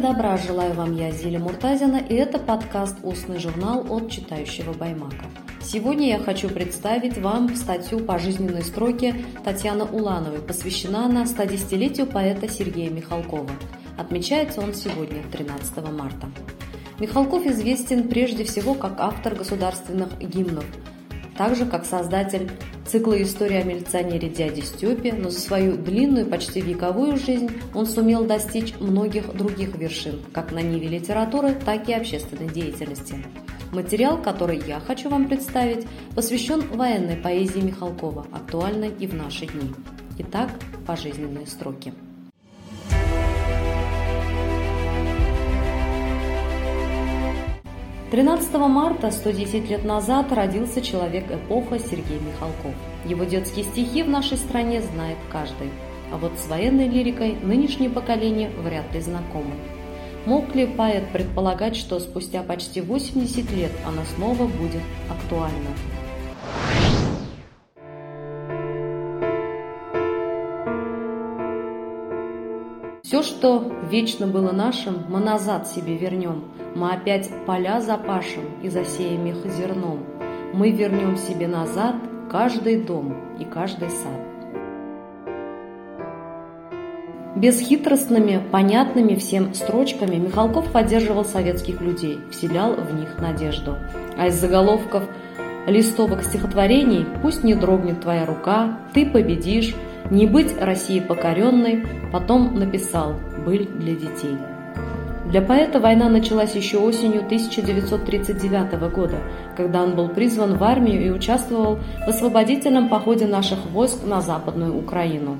добра желаю вам я, Зиля Муртазина, и это подкаст «Устный журнал» от читающего Баймака. Сегодня я хочу представить вам статью по жизненной строке Татьяны Улановой. Посвящена она 110-летию поэта Сергея Михалкова. Отмечается он сегодня, 13 марта. Михалков известен прежде всего как автор государственных гимнов, также как создатель цикла «История о милиционере дяди Степе», но за свою длинную, почти вековую жизнь он сумел достичь многих других вершин, как на ниве литературы, так и общественной деятельности. Материал, который я хочу вам представить, посвящен военной поэзии Михалкова, актуальной и в наши дни. Итак, пожизненные строки. 13 марта 110 лет назад родился человек-эпоха Сергей Михалков. Его детские стихи в нашей стране знает каждый. А вот с военной лирикой нынешнее поколение вряд ли знакомы. Мог ли поэт предполагать, что спустя почти 80 лет она снова будет актуальна? Все, что вечно было нашим, мы назад себе вернем. Мы опять поля запашем и засеем их зерном. Мы вернем себе назад каждый дом и каждый сад. Бесхитростными, понятными всем строчками Михалков поддерживал советских людей, вселял в них надежду. А из заголовков листовок стихотворений «Пусть не дрогнет твоя рука», «Ты победишь», «Не быть России покоренной» потом написал «Быль для детей». Для поэта война началась еще осенью 1939 года, когда он был призван в армию и участвовал в освободительном походе наших войск на Западную Украину.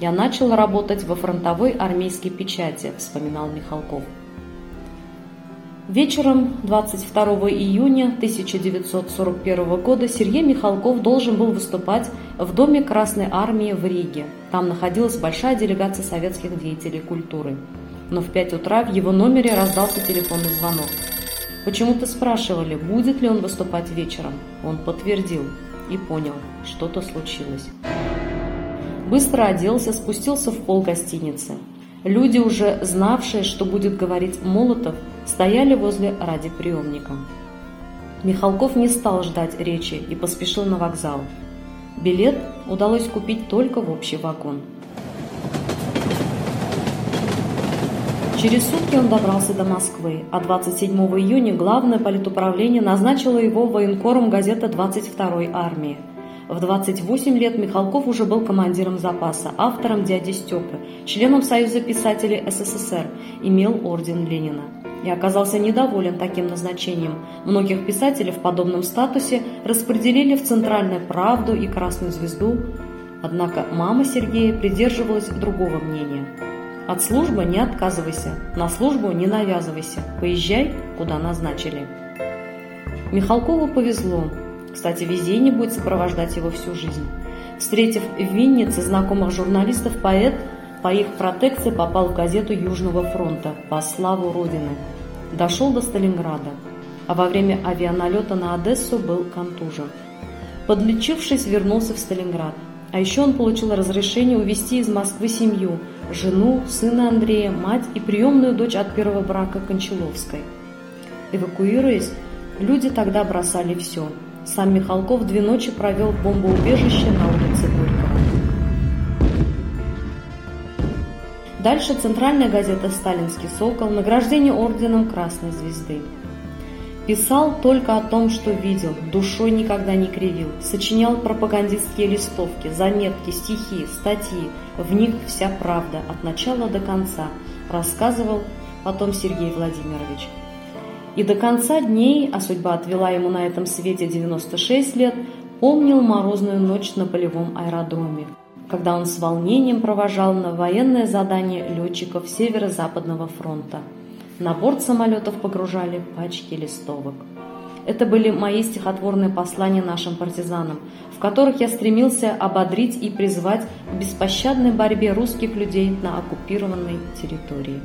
«Я начал работать во фронтовой армейской печати», – вспоминал Михалков. Вечером 22 июня 1941 года Сергей Михалков должен был выступать в Доме Красной Армии в Риге. Там находилась большая делегация советских деятелей культуры. Но в 5 утра в его номере раздался телефонный звонок. Почему-то спрашивали, будет ли он выступать вечером. Он подтвердил и понял, что-то случилось. Быстро оделся, спустился в пол гостиницы. Люди, уже знавшие, что будет говорить Молотов, стояли возле радиоприемника. Михалков не стал ждать речи и поспешил на вокзал. Билет удалось купить только в общий вагон. Через сутки он добрался до Москвы, а 27 июня Главное политуправление назначило его военкором газеты 22-й армии – в 28 лет Михалков уже был командиром запаса, автором «Дяди Степы», членом Союза писателей СССР, имел орден Ленина. И оказался недоволен таким назначением. Многих писателей в подобном статусе распределили в «Центральную правду» и «Красную звезду». Однако мама Сергея придерживалась другого мнения. От службы не отказывайся, на службу не навязывайся, поезжай, куда назначили. Михалкову повезло, кстати, везение будет сопровождать его всю жизнь. Встретив в Виннице знакомых журналистов, поэт по их протекции попал в газету Южного фронта «По славу Родины». Дошел до Сталинграда, а во время авианалета на Одессу был контужен. Подлечившись, вернулся в Сталинград. А еще он получил разрешение увезти из Москвы семью, жену, сына Андрея, мать и приемную дочь от первого брака Кончаловской. Эвакуируясь, люди тогда бросали все – сам Михалков две ночи провел в бомбоубежище на улице Горького. Дальше центральная газета «Сталинский сокол», награждение орденом Красной Звезды. Писал только о том, что видел, душой никогда не кривил, сочинял пропагандистские листовки, заметки, стихи, статьи, в них вся правда, от начала до конца, рассказывал потом Сергей Владимирович. И до конца дней, а судьба отвела ему на этом свете 96 лет, помнил морозную ночь на полевом аэродроме, когда он с волнением провожал на военное задание летчиков Северо-Западного фронта. На борт самолетов погружали пачки листовок. Это были мои стихотворные послания нашим партизанам, в которых я стремился ободрить и призвать к беспощадной борьбе русских людей на оккупированной территории.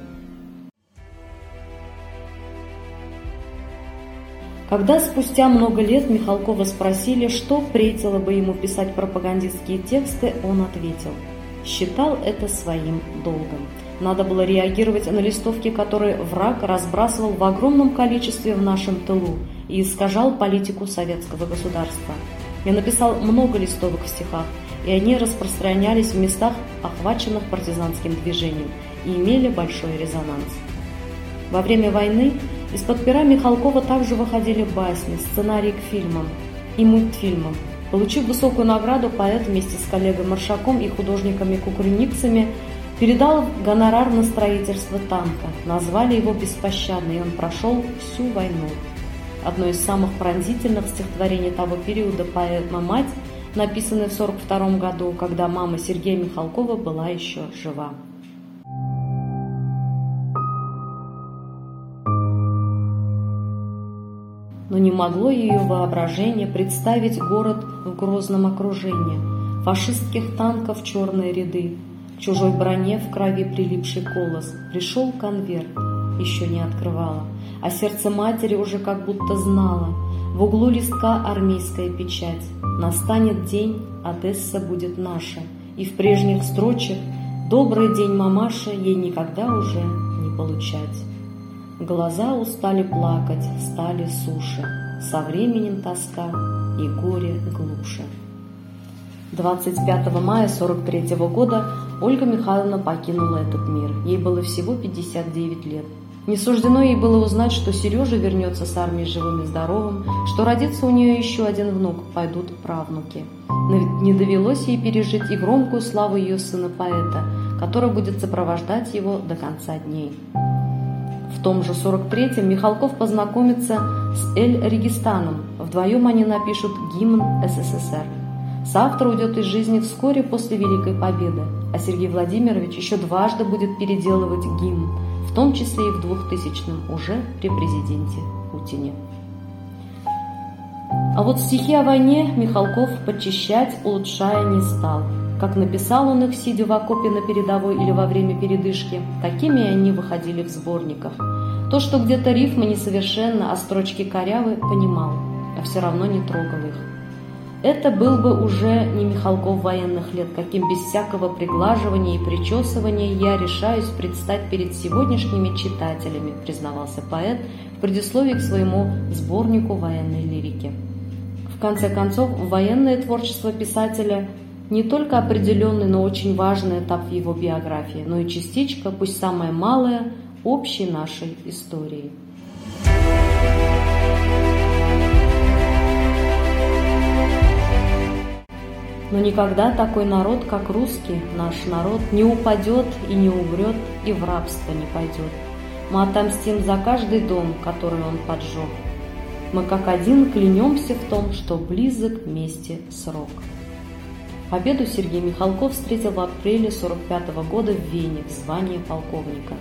Когда спустя много лет Михалкова спросили, что претило бы ему писать пропагандистские тексты, он ответил – считал это своим долгом. Надо было реагировать на листовки, которые враг разбрасывал в огромном количестве в нашем тылу и искажал политику советского государства. Я написал много листовок в стихах, и они распространялись в местах, охваченных партизанским движением, и имели большой резонанс. Во время войны из-под пера Михалкова также выходили басни, сценарии к фильмам и мультфильмам. Получив высокую награду, поэт вместе с коллегой Маршаком и художниками-кукрыникцами передал гонорар на строительство танка. Назвали его «Беспощадный», и он прошел всю войну. Одно из самых пронзительных стихотворений того периода поэма «Мать», написанное в 1942 году, когда мама Сергея Михалкова была еще жива. но не могло ее воображение представить город в грозном окружении. Фашистских танков черные ряды, чужой броне в крови прилипший колос. Пришел конверт, еще не открывала, а сердце матери уже как будто знало. В углу листка армейская печать. Настанет день, Одесса будет наша. И в прежних строчек «Добрый день, мамаша» ей никогда уже не получать. Глаза устали плакать, стали суши, Со временем тоска и горе глуше. 25 мая 43 года Ольга Михайловна покинула этот мир. Ей было всего 59 лет. Не суждено ей было узнать, что Сережа вернется с армии живым и здоровым, что родится у нее еще один внук, пойдут правнуки. Но ведь не довелось ей пережить и громкую славу ее сына-поэта, который будет сопровождать его до конца дней. В том же 43-м Михалков познакомится с Эль-Регистаном. Вдвоем они напишут гимн СССР. Соавтор уйдет из жизни вскоре после Великой Победы, а Сергей Владимирович еще дважды будет переделывать гимн, в том числе и в 2000-м, уже при президенте Путине. А вот стихи о войне Михалков подчищать, улучшая не стал – как написал он их, сидя в окопе на передовой или во время передышки, такими они выходили в сборниках. То, что где-то рифмы несовершенны, а строчки корявы, понимал, а все равно не трогал их. Это был бы уже не Михалков военных лет, каким без всякого приглаживания и причесывания я решаюсь предстать перед сегодняшними читателями, признавался поэт в предисловии к своему сборнику военной лирики. В конце концов, военное творчество писателя не только определенный, но очень важный этап в его биографии, но и частичка, пусть самая малая, общей нашей истории. Но никогда такой народ, как русский, наш народ, не упадет и не умрет, и в рабство не пойдет. Мы отомстим за каждый дом, который он поджег. Мы как один клянемся в том, что близок вместе срок. Победу Сергей Михалков встретил в апреле 45 года в Вене в звании полковника.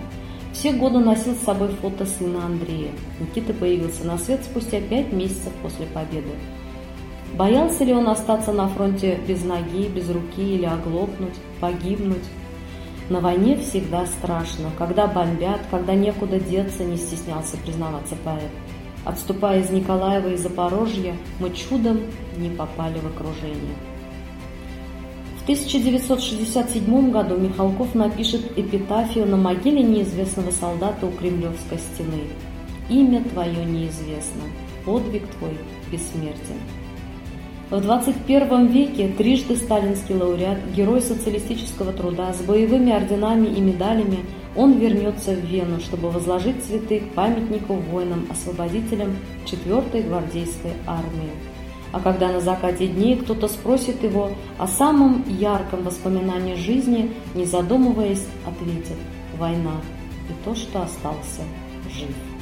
Все годы носил с собой фото сына Андрея. Никита появился на свет спустя пять месяцев после победы. Боялся ли он остаться на фронте без ноги, без руки или оглохнуть, погибнуть? На войне всегда страшно. Когда бомбят, когда некуда деться, не стеснялся признаваться поэт. Отступая из Николаева и Запорожья, мы чудом не попали в окружение. В 1967 году Михалков напишет эпитафию на могиле неизвестного солдата у Кремлевской стены. «Имя твое неизвестно, подвиг твой бессмертен». В 21 веке трижды сталинский лауреат, герой социалистического труда с боевыми орденами и медалями, он вернется в Вену, чтобы возложить цветы к памятнику воинам-освободителям 4-й гвардейской армии. А когда на закате дней кто-то спросит его о самом ярком воспоминании жизни, не задумываясь, ответит «Война и то, что остался жив».